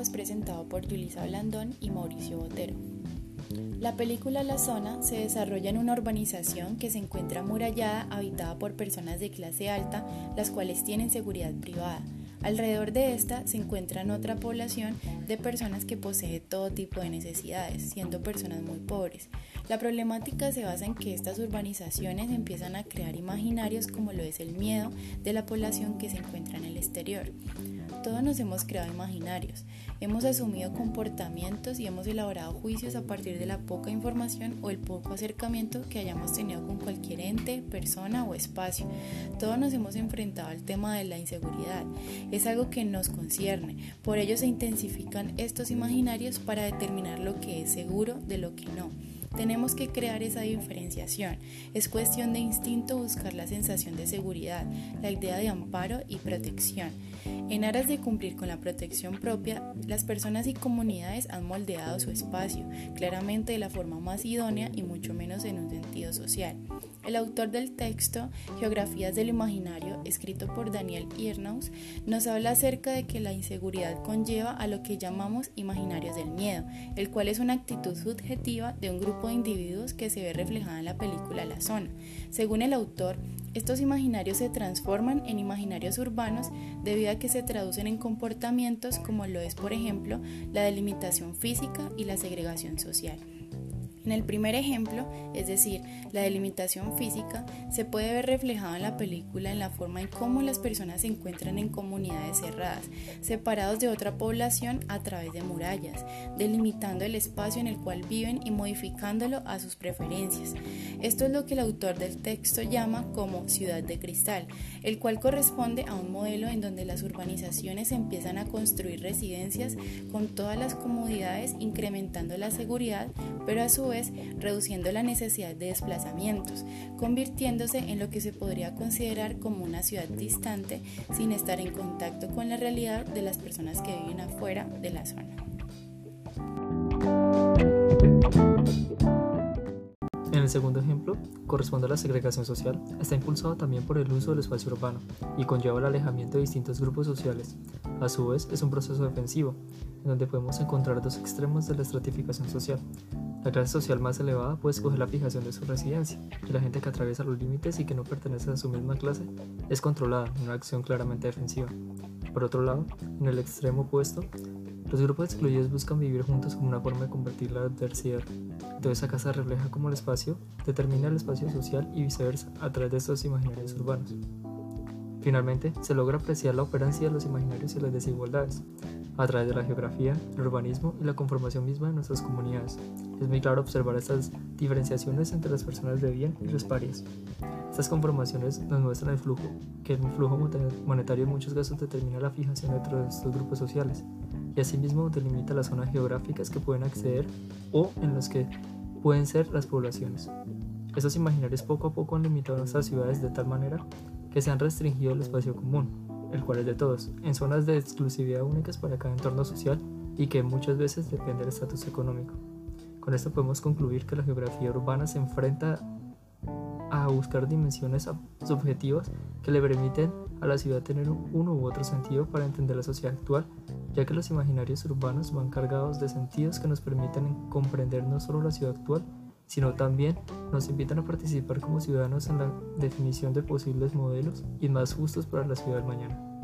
es presentado por Yulisa Blandón y Mauricio Botero. La película La Zona se desarrolla en una urbanización que se encuentra amurallada, habitada por personas de clase alta, las cuales tienen seguridad privada. Alrededor de esta se encuentra otra población de personas que posee todo tipo de necesidades, siendo personas muy pobres. La problemática se basa en que estas urbanizaciones empiezan a crear imaginarios como lo es el miedo de la población que se encuentra en el exterior. Todos nos hemos creado imaginarios, hemos asumido comportamientos y hemos elaborado juicios a partir de la poca información o el poco acercamiento que hayamos tenido con cualquier ente, persona o espacio. Todos nos hemos enfrentado al tema de la inseguridad. Es algo que nos concierne. Por ello se intensifican estos imaginarios para determinar lo que es seguro de lo que no. Tenemos que crear esa diferenciación. Es cuestión de instinto buscar la sensación de seguridad, la idea de amparo y protección. En aras de cumplir con la protección propia, las personas y comunidades han moldeado su espacio, claramente de la forma más idónea y mucho menos en un sentido social. El autor del texto, Geografías del Imaginario, escrito por Daniel Irnaus, nos habla acerca de que la inseguridad conlleva a lo que llamamos imaginarios del miedo, el cual es una actitud subjetiva de un grupo de individuos que se ve reflejada en la película La Zona. Según el autor, estos imaginarios se transforman en imaginarios urbanos debido a que se traducen en comportamientos como lo es, por ejemplo, la delimitación física y la segregación social. En el primer ejemplo, es decir, la delimitación física, se puede ver reflejado en la película en la forma en cómo las personas se encuentran en comunidades cerradas, separados de otra población a través de murallas, delimitando el espacio en el cual viven y modificándolo a sus preferencias. Esto es lo que el autor del texto llama como ciudad de cristal, el cual corresponde a un modelo en donde las urbanizaciones empiezan a construir residencias con todas las comodidades, incrementando la seguridad, pero a su vez reduciendo la necesidad de desplazamientos, convirtiéndose en lo que se podría considerar como una ciudad distante sin estar en contacto con la realidad de las personas que viven afuera de la zona. En el segundo ejemplo, corresponde a la segregación social, está impulsado también por el uso del espacio urbano y conlleva el alejamiento de distintos grupos sociales. A su vez, es un proceso defensivo, en donde podemos encontrar dos extremos de la estratificación social, la clase social más elevada puede escoger la fijación de su residencia, y la gente que atraviesa los límites y que no pertenece a su misma clase es controlada en una acción claramente defensiva. Por otro lado, en el extremo opuesto, los grupos excluidos buscan vivir juntos como una forma de convertir la adversidad. Entonces esa casa refleja cómo el espacio determina el espacio social y viceversa a través de estos imaginarios urbanos. Finalmente, se logra apreciar la operancia de los imaginarios y las desigualdades, a través de la geografía, el urbanismo y la conformación misma de nuestras comunidades. Es muy claro observar estas diferenciaciones entre las personas de bien y los parias. Estas conformaciones nos muestran el flujo, que el flujo monetario en muchos casos determina la fijación dentro de estos grupos sociales y asimismo delimita las zonas geográficas que pueden acceder o en las que pueden ser las poblaciones. Estos imaginarios poco a poco han limitado nuestras ciudades de tal manera que se han restringido el espacio común, el cual es de todos, en zonas de exclusividad únicas para cada entorno social y que muchas veces depende del estatus económico. Con esto podemos concluir que la geografía urbana se enfrenta a buscar dimensiones subjetivas que le permiten a la ciudad tener uno u otro sentido para entender la sociedad actual, ya que los imaginarios urbanos van cargados de sentidos que nos permiten comprender no solo la ciudad actual, sino también nos invitan a participar como ciudadanos en la definición de posibles modelos y más justos para la ciudad mañana.